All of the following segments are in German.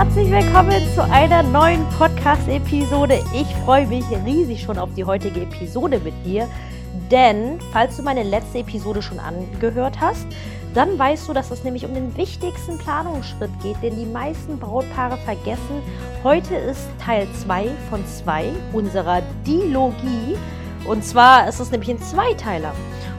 herzlich willkommen zu einer neuen Podcast-Episode. Ich freue mich riesig schon auf die heutige Episode mit dir, denn falls du meine letzte Episode schon angehört hast, dann weißt du, dass es nämlich um den wichtigsten Planungsschritt geht, den die meisten Brautpaare vergessen. Heute ist Teil 2 von 2 unserer Dilogie. Und zwar ist es nämlich ein Zweiteiler.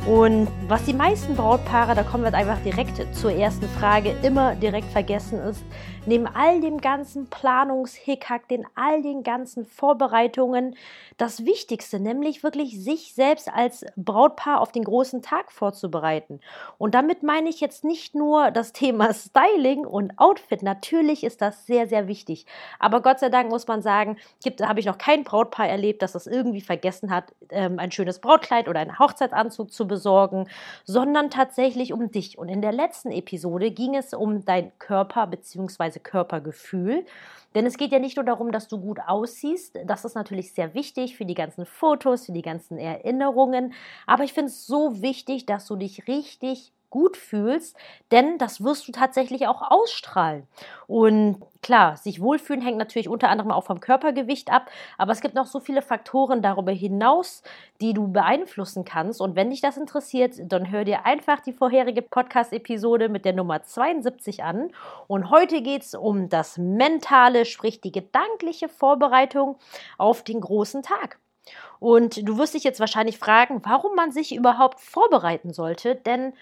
Und was die meisten Brautpaare, da kommen wir einfach direkt zur ersten Frage, immer direkt vergessen ist, neben all dem ganzen Planungshickhack, den all den ganzen Vorbereitungen, das Wichtigste, nämlich wirklich sich selbst als Brautpaar auf den großen Tag vorzubereiten. Und damit meine ich jetzt nicht nur das Thema Styling und Outfit. Natürlich ist das sehr, sehr wichtig. Aber Gott sei Dank muss man sagen, gibt, habe ich noch kein Brautpaar erlebt, das das irgendwie vergessen hat, ähm, ein schönes Brautkleid oder einen Hochzeitsanzug zu besorgen, sondern tatsächlich um dich. Und in der letzten Episode ging es um dein Körper bzw. Körpergefühl. Denn es geht ja nicht nur darum, dass du gut aussiehst. Das ist natürlich sehr wichtig für die ganzen Fotos, für die ganzen Erinnerungen. Aber ich finde es so wichtig, dass du dich richtig gut fühlst, denn das wirst du tatsächlich auch ausstrahlen. Und klar, sich wohlfühlen hängt natürlich unter anderem auch vom Körpergewicht ab, aber es gibt noch so viele Faktoren darüber hinaus, die du beeinflussen kannst. Und wenn dich das interessiert, dann hör dir einfach die vorherige Podcast-Episode mit der Nummer 72 an. Und heute geht es um das mentale, sprich die gedankliche Vorbereitung auf den großen Tag. Und du wirst dich jetzt wahrscheinlich fragen, warum man sich überhaupt vorbereiten sollte, denn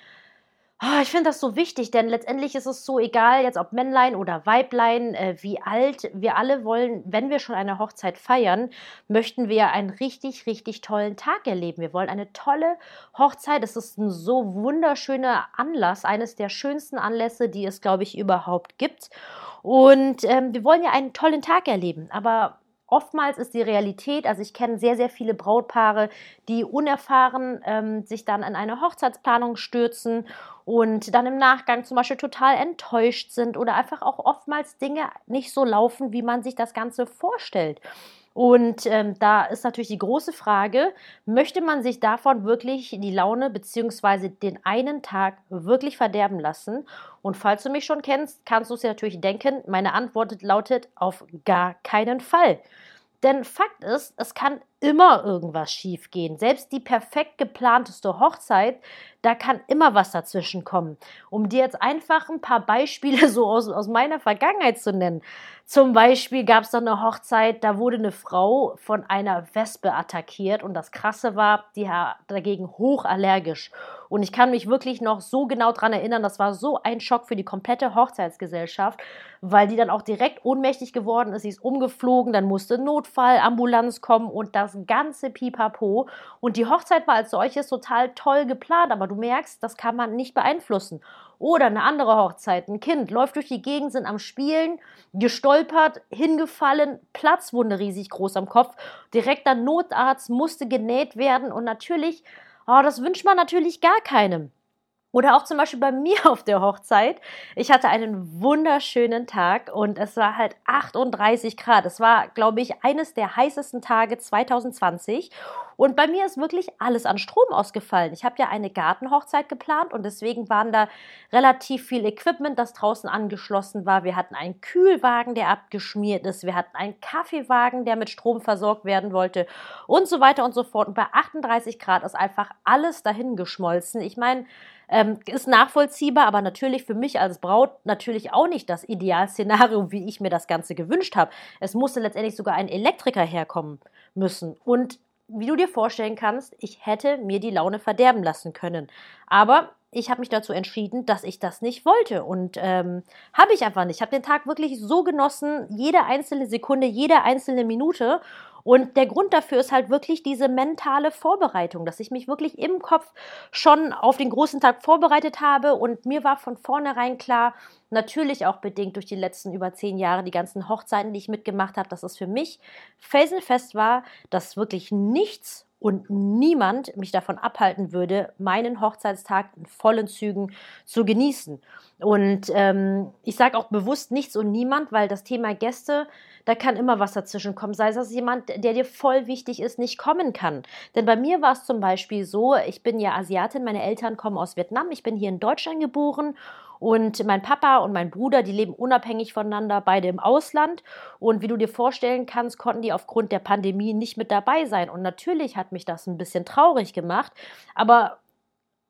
Oh, ich finde das so wichtig, denn letztendlich ist es so egal, jetzt ob Männlein oder Weiblein, äh, wie alt, wir alle wollen, wenn wir schon eine Hochzeit feiern, möchten wir einen richtig, richtig tollen Tag erleben. Wir wollen eine tolle Hochzeit. Es ist ein so wunderschöner Anlass, eines der schönsten Anlässe, die es, glaube ich, überhaupt gibt. Und ähm, wir wollen ja einen tollen Tag erleben. Aber oftmals ist die Realität, also ich kenne sehr, sehr viele Brautpaare, die unerfahren ähm, sich dann in eine Hochzeitsplanung stürzen und dann im Nachgang zum Beispiel total enttäuscht sind oder einfach auch oftmals Dinge nicht so laufen, wie man sich das Ganze vorstellt. Und ähm, da ist natürlich die große Frage, möchte man sich davon wirklich die Laune bzw. den einen Tag wirklich verderben lassen? Und falls du mich schon kennst, kannst du es dir natürlich denken, meine Antwort lautet auf gar keinen Fall. Denn Fakt ist, es kann immer irgendwas schiefgehen. Selbst die perfekt geplanteste Hochzeit, da kann immer was dazwischen kommen. Um dir jetzt einfach ein paar Beispiele so aus, aus meiner Vergangenheit zu nennen. Zum Beispiel gab es da eine Hochzeit, da wurde eine Frau von einer Wespe attackiert und das Krasse war, die war dagegen hochallergisch. Und ich kann mich wirklich noch so genau daran erinnern, das war so ein Schock für die komplette Hochzeitsgesellschaft, weil die dann auch direkt ohnmächtig geworden ist. Sie ist umgeflogen, dann musste Notfallambulanz kommen und das ganze Pipapo. Und die Hochzeit war als solches total toll geplant, aber du merkst, das kann man nicht beeinflussen. Oder eine andere Hochzeit, ein Kind läuft durch die Gegend, sind am Spielen, gestolpert, hingefallen, Platzwunde riesig groß am Kopf, direkter Notarzt musste genäht werden und natürlich, oh, das wünscht man natürlich gar keinem. Oder auch zum Beispiel bei mir auf der Hochzeit. Ich hatte einen wunderschönen Tag und es war halt 38 Grad. Es war, glaube ich, eines der heißesten Tage 2020. Und bei mir ist wirklich alles an Strom ausgefallen. Ich habe ja eine Gartenhochzeit geplant und deswegen waren da relativ viel Equipment, das draußen angeschlossen war. Wir hatten einen Kühlwagen, der abgeschmiert ist. Wir hatten einen Kaffeewagen, der mit Strom versorgt werden wollte und so weiter und so fort. Und bei 38 Grad ist einfach alles dahin geschmolzen. Ich meine, ähm, ist nachvollziehbar, aber natürlich für mich als Braut natürlich auch nicht das Idealszenario, wie ich mir das Ganze gewünscht habe. Es musste letztendlich sogar ein Elektriker herkommen müssen. Und wie du dir vorstellen kannst, ich hätte mir die Laune verderben lassen können. Aber ich habe mich dazu entschieden, dass ich das nicht wollte. Und ähm, habe ich einfach nicht. Ich habe den Tag wirklich so genossen, jede einzelne Sekunde, jede einzelne Minute. Und der Grund dafür ist halt wirklich diese mentale Vorbereitung, dass ich mich wirklich im Kopf schon auf den großen Tag vorbereitet habe. Und mir war von vornherein klar, natürlich auch bedingt durch die letzten über zehn Jahre, die ganzen Hochzeiten, die ich mitgemacht habe, dass es für mich felsenfest war, dass wirklich nichts und niemand mich davon abhalten würde, meinen Hochzeitstag in vollen Zügen zu genießen. Und ähm, ich sage auch bewusst nichts und niemand, weil das Thema Gäste, da kann immer was dazwischen kommen. Sei es, dass jemand, der dir voll wichtig ist, nicht kommen kann. Denn bei mir war es zum Beispiel so, ich bin ja Asiatin, meine Eltern kommen aus Vietnam, ich bin hier in Deutschland geboren Und mein Papa und mein Bruder, die leben unabhängig voneinander, beide im Ausland. Und wie du dir vorstellen kannst, konnten die aufgrund der Pandemie nicht mit dabei sein. Und natürlich hat mich das ein bisschen traurig gemacht. Aber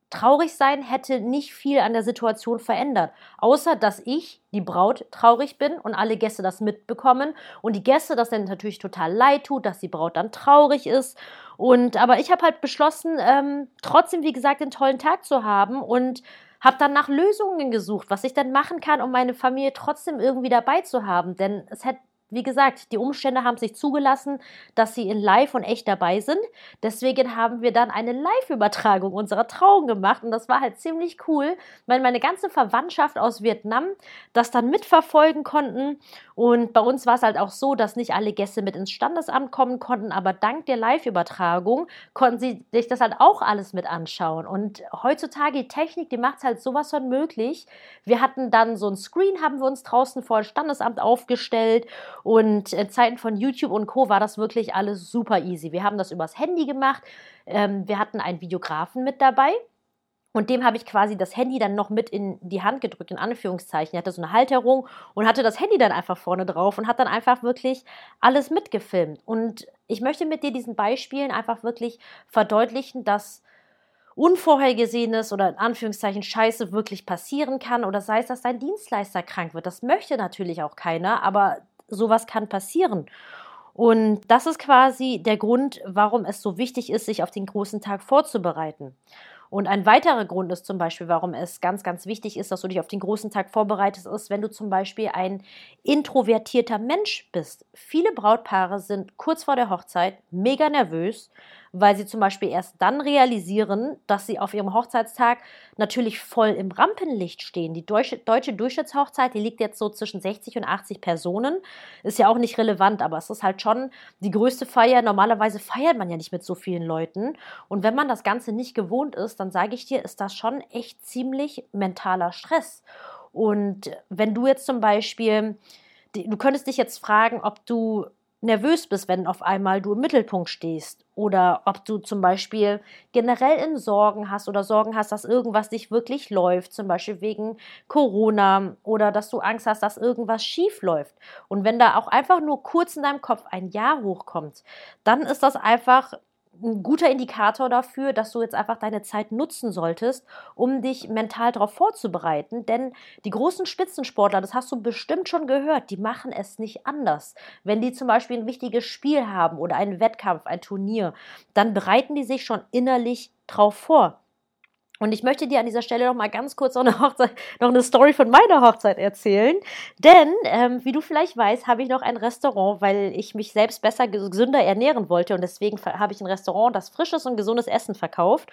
traurig sein hätte nicht viel an der Situation verändert, außer dass ich, die Braut, traurig bin und alle Gäste das mitbekommen und die Gäste das dann natürlich total leid tut, dass die Braut dann traurig ist. Und aber ich habe halt beschlossen, ähm, trotzdem wie gesagt einen tollen Tag zu haben und habe dann nach Lösungen gesucht, was ich dann machen kann, um meine Familie trotzdem irgendwie dabei zu haben, denn es hätte wie gesagt, die Umstände haben sich zugelassen, dass sie in Live und echt dabei sind. Deswegen haben wir dann eine Live-Übertragung unserer Trauung gemacht und das war halt ziemlich cool, weil meine ganze Verwandtschaft aus Vietnam das dann mitverfolgen konnten. Und bei uns war es halt auch so, dass nicht alle Gäste mit ins Standesamt kommen konnten, aber dank der Live-Übertragung konnten sie sich das halt auch alles mit anschauen. Und heutzutage die Technik, die macht es halt sowas von möglich. Wir hatten dann so ein Screen, haben wir uns draußen vor das Standesamt aufgestellt und in Zeiten von YouTube und Co. war das wirklich alles super easy. Wir haben das übers Handy gemacht. Ähm, wir hatten einen Videografen mit dabei. Und dem habe ich quasi das Handy dann noch mit in die Hand gedrückt, in Anführungszeichen. Er hatte so eine Halterung und hatte das Handy dann einfach vorne drauf und hat dann einfach wirklich alles mitgefilmt. Und ich möchte mit dir diesen Beispielen einfach wirklich verdeutlichen, dass Unvorhergesehenes oder in Anführungszeichen Scheiße wirklich passieren kann oder sei es, dass dein Dienstleister krank wird. Das möchte natürlich auch keiner, aber sowas kann passieren. Und das ist quasi der Grund, warum es so wichtig ist, sich auf den großen Tag vorzubereiten. Und ein weiterer Grund ist zum Beispiel, warum es ganz, ganz wichtig ist, dass du dich auf den großen Tag vorbereitest, ist, wenn du zum Beispiel ein introvertierter Mensch bist. Viele Brautpaare sind kurz vor der Hochzeit mega nervös, weil sie zum Beispiel erst dann realisieren, dass sie auf ihrem Hochzeitstag natürlich voll im Rampenlicht stehen. Die deutsche, deutsche Durchschnittshochzeit, die liegt jetzt so zwischen 60 und 80 Personen. Ist ja auch nicht relevant, aber es ist halt schon die größte Feier. Normalerweise feiert man ja nicht mit so vielen Leuten. Und wenn man das Ganze nicht gewohnt ist, dann sage ich dir, ist das schon echt ziemlich mentaler Stress. Und wenn du jetzt zum Beispiel, du könntest dich jetzt fragen, ob du nervös bist, wenn auf einmal du im Mittelpunkt stehst oder ob du zum Beispiel generell in Sorgen hast oder Sorgen hast, dass irgendwas nicht wirklich läuft, zum Beispiel wegen Corona oder dass du Angst hast, dass irgendwas schief läuft. Und wenn da auch einfach nur kurz in deinem Kopf ein Ja hochkommt, dann ist das einfach ein guter Indikator dafür, dass du jetzt einfach deine Zeit nutzen solltest, um dich mental darauf vorzubereiten. Denn die großen Spitzensportler, das hast du bestimmt schon gehört, die machen es nicht anders. Wenn die zum Beispiel ein wichtiges Spiel haben oder einen Wettkampf, ein Turnier, dann bereiten die sich schon innerlich drauf vor. Und ich möchte dir an dieser Stelle noch mal ganz kurz noch eine, Hochzeit, noch eine Story von meiner Hochzeit erzählen. Denn, ähm, wie du vielleicht weißt, habe ich noch ein Restaurant, weil ich mich selbst besser gesünder ernähren wollte. Und deswegen habe ich ein Restaurant, das frisches und gesundes Essen verkauft.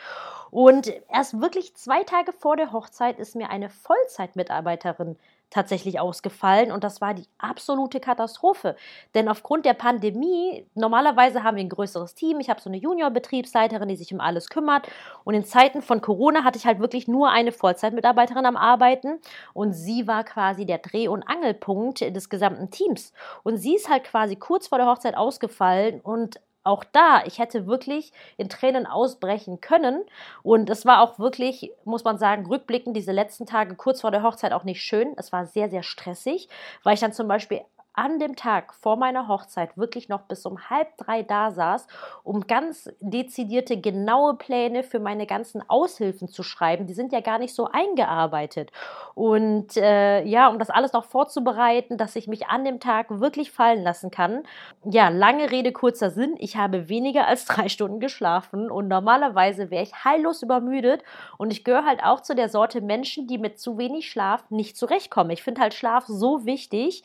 Und erst wirklich zwei Tage vor der Hochzeit ist mir eine Vollzeitmitarbeiterin tatsächlich ausgefallen und das war die absolute Katastrophe. Denn aufgrund der Pandemie, normalerweise haben wir ein größeres Team, ich habe so eine Junior-Betriebsleiterin, die sich um alles kümmert und in Zeiten von Corona hatte ich halt wirklich nur eine Vollzeitmitarbeiterin am Arbeiten und sie war quasi der Dreh- und Angelpunkt des gesamten Teams. Und sie ist halt quasi kurz vor der Hochzeit ausgefallen und auch da, ich hätte wirklich in Tränen ausbrechen können. Und es war auch wirklich, muss man sagen, rückblickend diese letzten Tage kurz vor der Hochzeit auch nicht schön. Es war sehr, sehr stressig, weil ich dann zum Beispiel an dem Tag vor meiner Hochzeit wirklich noch bis um halb drei da saß, um ganz dezidierte, genaue Pläne für meine ganzen Aushilfen zu schreiben. Die sind ja gar nicht so eingearbeitet. Und äh, ja, um das alles noch vorzubereiten, dass ich mich an dem Tag wirklich fallen lassen kann. Ja, lange Rede, kurzer Sinn. Ich habe weniger als drei Stunden geschlafen und normalerweise wäre ich heillos übermüdet. Und ich gehöre halt auch zu der Sorte Menschen, die mit zu wenig Schlaf nicht zurechtkommen. Ich finde halt Schlaf so wichtig.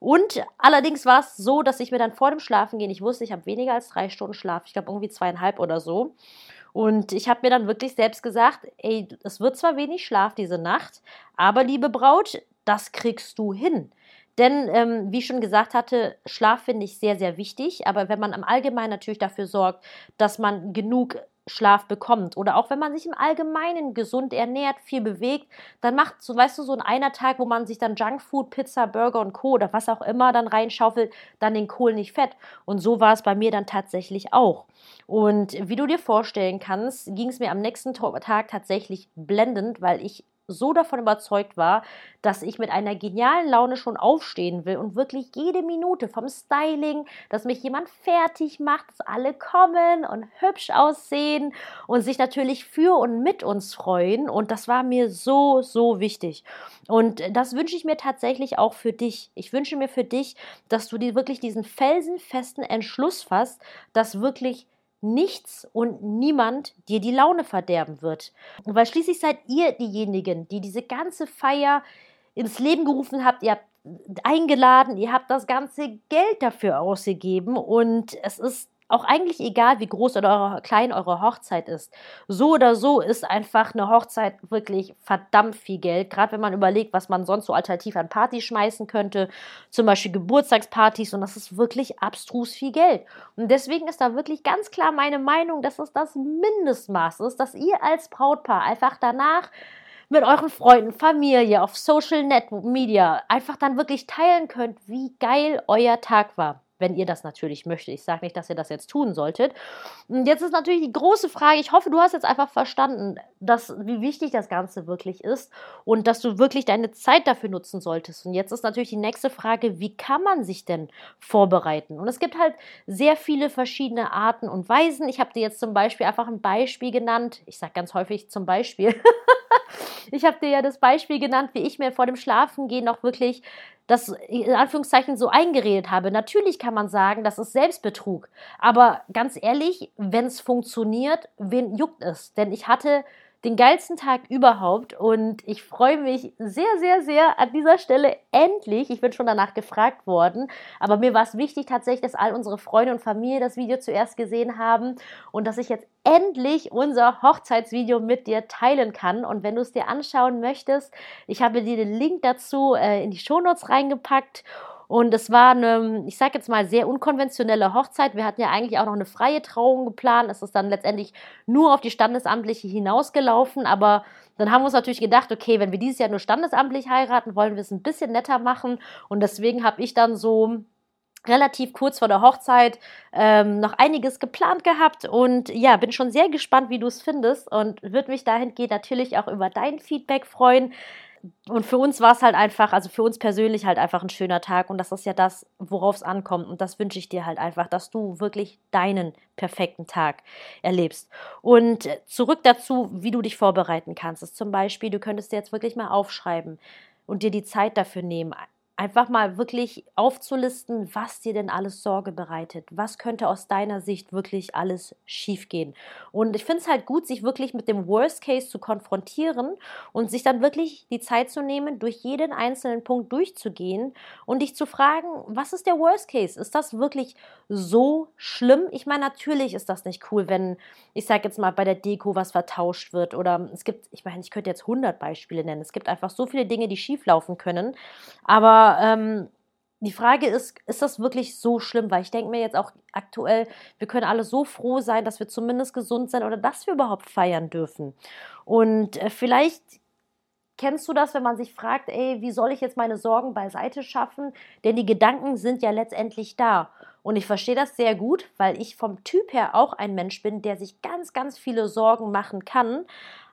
Und allerdings war es so, dass ich mir dann vor dem Schlafengehen, ich wusste, ich habe weniger als drei Stunden Schlaf, ich glaube irgendwie zweieinhalb oder so. Und ich habe mir dann wirklich selbst gesagt, ey, es wird zwar wenig Schlaf diese Nacht, aber liebe Braut, das kriegst du hin. Denn, ähm, wie ich schon gesagt hatte, Schlaf finde ich sehr, sehr wichtig. Aber wenn man im Allgemeinen natürlich dafür sorgt, dass man genug Schlaf bekommt oder auch wenn man sich im Allgemeinen gesund ernährt, viel bewegt, dann macht, so weißt du, so ein einer Tag, wo man sich dann Junkfood, Pizza, Burger und Co. oder was auch immer dann reinschaufelt, dann den Kohl nicht fett. Und so war es bei mir dann tatsächlich auch. Und wie du dir vorstellen kannst, ging es mir am nächsten Tag tatsächlich blendend, weil ich so davon überzeugt war, dass ich mit einer genialen Laune schon aufstehen will und wirklich jede Minute vom Styling, dass mich jemand fertig macht, dass alle kommen und hübsch aussehen und sich natürlich für und mit uns freuen. Und das war mir so, so wichtig. Und das wünsche ich mir tatsächlich auch für dich. Ich wünsche mir für dich, dass du dir wirklich diesen felsenfesten Entschluss fasst, dass wirklich nichts und niemand dir die Laune verderben wird. Weil schließlich seid ihr diejenigen, die diese ganze Feier ins Leben gerufen habt. Ihr habt eingeladen, ihr habt das ganze Geld dafür ausgegeben und es ist auch eigentlich egal, wie groß oder klein eure Hochzeit ist. So oder so ist einfach eine Hochzeit wirklich verdammt viel Geld. Gerade wenn man überlegt, was man sonst so alternativ an Partys schmeißen könnte. Zum Beispiel Geburtstagspartys. Und das ist wirklich abstrus viel Geld. Und deswegen ist da wirklich ganz klar meine Meinung, dass es das Mindestmaß ist, dass ihr als Brautpaar einfach danach mit euren Freunden, Familie, auf Social Net Media einfach dann wirklich teilen könnt, wie geil euer Tag war wenn ihr das natürlich möchtet. Ich sage nicht, dass ihr das jetzt tun solltet. Und jetzt ist natürlich die große Frage, ich hoffe, du hast jetzt einfach verstanden, dass, wie wichtig das Ganze wirklich ist und dass du wirklich deine Zeit dafür nutzen solltest. Und jetzt ist natürlich die nächste Frage, wie kann man sich denn vorbereiten? Und es gibt halt sehr viele verschiedene Arten und Weisen. Ich habe dir jetzt zum Beispiel einfach ein Beispiel genannt. Ich sage ganz häufig zum Beispiel. ich habe dir ja das Beispiel genannt, wie ich mir vor dem Schlafengehen noch wirklich das in Anführungszeichen so eingeredet habe. Natürlich kann man sagen, das ist Selbstbetrug. Aber ganz ehrlich, wenn es funktioniert, wen juckt es? Denn ich hatte den geilsten Tag überhaupt und ich freue mich sehr, sehr, sehr an dieser Stelle endlich. Ich bin schon danach gefragt worden, aber mir war es wichtig tatsächlich, dass all unsere Freunde und Familie das Video zuerst gesehen haben und dass ich jetzt endlich unser Hochzeitsvideo mit dir teilen kann. Und wenn du es dir anschauen möchtest, ich habe dir den Link dazu äh, in die Shownotes reingepackt und es war eine, ich sage jetzt mal, sehr unkonventionelle Hochzeit. Wir hatten ja eigentlich auch noch eine freie Trauung geplant. Es ist dann letztendlich nur auf die standesamtliche hinausgelaufen. Aber dann haben wir uns natürlich gedacht, okay, wenn wir dieses Jahr nur standesamtlich heiraten, wollen wir es ein bisschen netter machen. Und deswegen habe ich dann so relativ kurz vor der Hochzeit ähm, noch einiges geplant gehabt und ja, bin schon sehr gespannt, wie du es findest und würde mich dahingehend natürlich auch über dein Feedback freuen und für uns war es halt einfach, also für uns persönlich halt einfach ein schöner Tag und das ist ja das, worauf es ankommt und das wünsche ich dir halt einfach, dass du wirklich deinen perfekten Tag erlebst. Und zurück dazu, wie du dich vorbereiten kannst. Ist zum Beispiel, du könntest dir jetzt wirklich mal aufschreiben und dir die Zeit dafür nehmen, einfach mal wirklich aufzulisten, was dir denn alles Sorge bereitet. Was könnte aus deiner Sicht wirklich alles schiefgehen? Und ich finde es halt gut, sich wirklich mit dem Worst Case zu konfrontieren und sich dann wirklich die Zeit zu nehmen, durch jeden einzelnen Punkt durchzugehen und dich zu fragen, was ist der Worst Case? Ist das wirklich so schlimm? Ich meine, natürlich ist das nicht cool, wenn, ich sage jetzt mal, bei der Deko was vertauscht wird oder es gibt, ich meine, ich könnte jetzt 100 Beispiele nennen. Es gibt einfach so viele Dinge, die schieflaufen können. Aber ähm, die Frage ist, ist das wirklich so schlimm? Weil ich denke mir jetzt auch aktuell, wir können alle so froh sein, dass wir zumindest gesund sind oder dass wir überhaupt feiern dürfen. Und äh, vielleicht kennst du das, wenn man sich fragt, ey, wie soll ich jetzt meine Sorgen beiseite schaffen? Denn die Gedanken sind ja letztendlich da. Und ich verstehe das sehr gut, weil ich vom Typ her auch ein Mensch bin, der sich ganz, ganz viele Sorgen machen kann.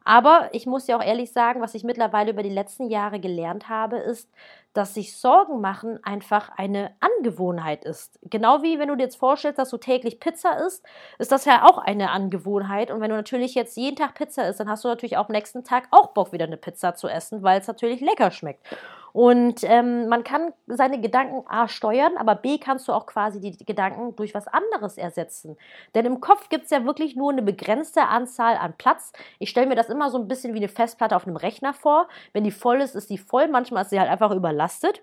Aber ich muss ja auch ehrlich sagen, was ich mittlerweile über die letzten Jahre gelernt habe, ist, dass sich Sorgen machen einfach eine Angewohnheit ist. Genau wie wenn du dir jetzt vorstellst, dass du täglich Pizza isst, ist das ja auch eine Angewohnheit. Und wenn du natürlich jetzt jeden Tag Pizza isst, dann hast du natürlich auch am nächsten Tag auch Bock, wieder eine Pizza zu essen, weil es natürlich lecker schmeckt. Und ähm, man kann seine Gedanken A steuern, aber B kannst du auch quasi die Gedanken durch was anderes ersetzen. Denn im Kopf gibt es ja wirklich nur eine begrenzte Anzahl an Platz. Ich stelle mir das immer so ein bisschen wie eine Festplatte auf einem Rechner vor. Wenn die voll ist, ist die voll. Manchmal ist sie halt einfach überlastet.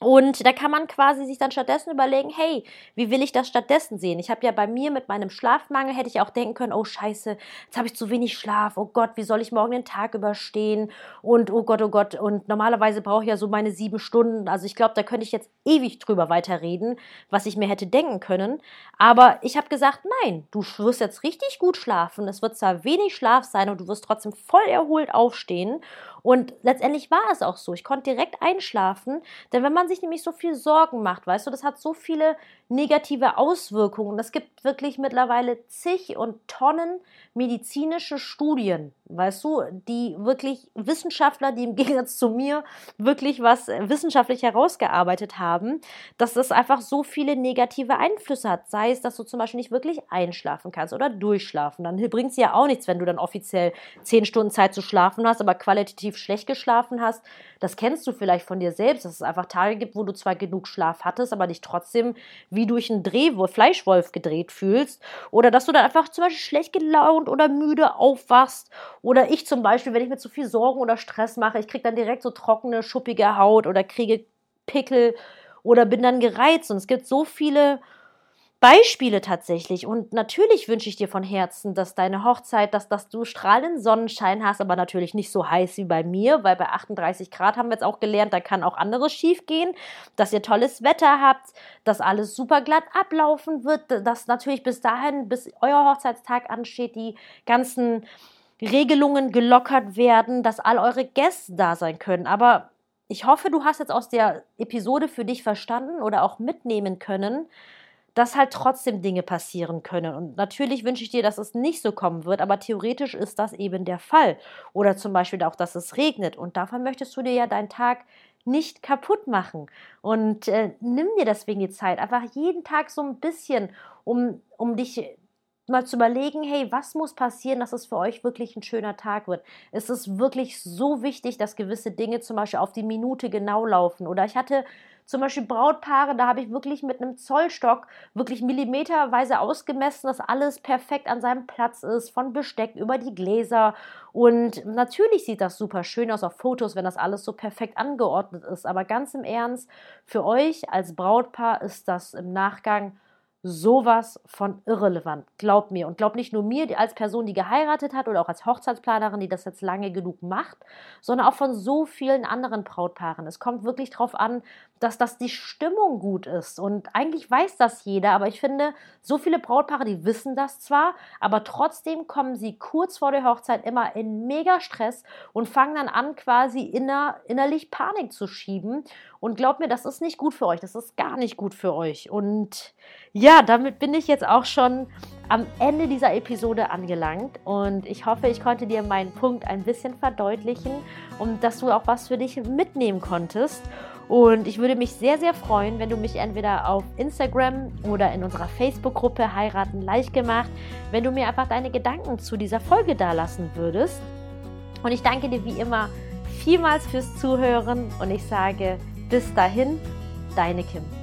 Und da kann man quasi sich dann stattdessen überlegen, hey, wie will ich das stattdessen sehen? Ich habe ja bei mir mit meinem Schlafmangel hätte ich auch denken können, oh scheiße, jetzt habe ich zu wenig Schlaf, oh Gott, wie soll ich morgen den Tag überstehen? Und oh Gott, oh Gott, und normalerweise brauche ich ja so meine sieben Stunden. Also ich glaube, da könnte ich jetzt ewig drüber weiterreden, was ich mir hätte denken können. Aber ich habe gesagt, nein, du wirst jetzt richtig gut schlafen. Es wird zwar wenig Schlaf sein und du wirst trotzdem voll erholt aufstehen. Und letztendlich war es auch so. Ich konnte direkt einschlafen, denn wenn man sich nämlich so viel Sorgen macht, weißt du, das hat so viele negative Auswirkungen. Es gibt wirklich mittlerweile zig und Tonnen medizinische Studien Weißt du, die wirklich Wissenschaftler, die im Gegensatz zu mir wirklich was wissenschaftlich herausgearbeitet haben, dass das einfach so viele negative Einflüsse hat. Sei es, dass du zum Beispiel nicht wirklich einschlafen kannst oder durchschlafen. Dann bringt es ja auch nichts, wenn du dann offiziell zehn Stunden Zeit zu schlafen hast, aber qualitativ schlecht geschlafen hast. Das kennst du vielleicht von dir selbst, dass es einfach Tage gibt, wo du zwar genug Schlaf hattest, aber dich trotzdem wie durch einen Drehwolf, Fleischwolf gedreht fühlst. Oder dass du dann einfach zum Beispiel schlecht gelaunt oder müde aufwachst oder ich zum Beispiel, wenn ich mir zu viel Sorgen oder Stress mache, ich kriege dann direkt so trockene, schuppige Haut oder kriege Pickel oder bin dann gereizt. Und es gibt so viele Beispiele tatsächlich. Und natürlich wünsche ich dir von Herzen, dass deine Hochzeit, dass, dass du strahlenden Sonnenschein hast, aber natürlich nicht so heiß wie bei mir, weil bei 38 Grad haben wir jetzt auch gelernt, da kann auch anderes schief gehen, dass ihr tolles Wetter habt, dass alles super glatt ablaufen wird, dass natürlich bis dahin, bis euer Hochzeitstag ansteht, die ganzen Regelungen gelockert werden, dass all eure Gäste da sein können. Aber ich hoffe, du hast jetzt aus der Episode für dich verstanden oder auch mitnehmen können, dass halt trotzdem Dinge passieren können. Und natürlich wünsche ich dir, dass es nicht so kommen wird, aber theoretisch ist das eben der Fall. Oder zum Beispiel auch, dass es regnet. Und davon möchtest du dir ja deinen Tag nicht kaputt machen. Und äh, nimm dir deswegen die Zeit, einfach jeden Tag so ein bisschen, um, um dich mal zu überlegen, hey, was muss passieren, dass es für euch wirklich ein schöner Tag wird? Ist es wirklich so wichtig, dass gewisse Dinge zum Beispiel auf die Minute genau laufen? Oder ich hatte zum Beispiel Brautpaare, da habe ich wirklich mit einem Zollstock wirklich millimeterweise ausgemessen, dass alles perfekt an seinem Platz ist, von Besteck über die Gläser. Und natürlich sieht das super schön aus auf Fotos, wenn das alles so perfekt angeordnet ist. Aber ganz im Ernst, für euch als Brautpaar ist das im Nachgang sowas von irrelevant. Glaub mir. Und glaub nicht nur mir als Person, die geheiratet hat oder auch als Hochzeitsplanerin, die das jetzt lange genug macht, sondern auch von so vielen anderen Brautpaaren. Es kommt wirklich darauf an, dass das die Stimmung gut ist. Und eigentlich weiß das jeder, aber ich finde, so viele Brautpaare, die wissen das zwar, aber trotzdem kommen sie kurz vor der Hochzeit immer in mega Stress und fangen dann an, quasi inner, innerlich Panik zu schieben. Und glaubt mir, das ist nicht gut für euch. Das ist gar nicht gut für euch. Und ja, damit bin ich jetzt auch schon am Ende dieser Episode angelangt und ich hoffe, ich konnte dir meinen Punkt ein bisschen verdeutlichen und dass du auch was für dich mitnehmen konntest. Und ich würde mich sehr, sehr freuen, wenn du mich entweder auf Instagram oder in unserer Facebook-Gruppe Heiraten leicht gemacht, wenn du mir einfach deine Gedanken zu dieser Folge dalassen würdest. Und ich danke dir wie immer vielmals fürs Zuhören und ich sage bis dahin, deine Kim.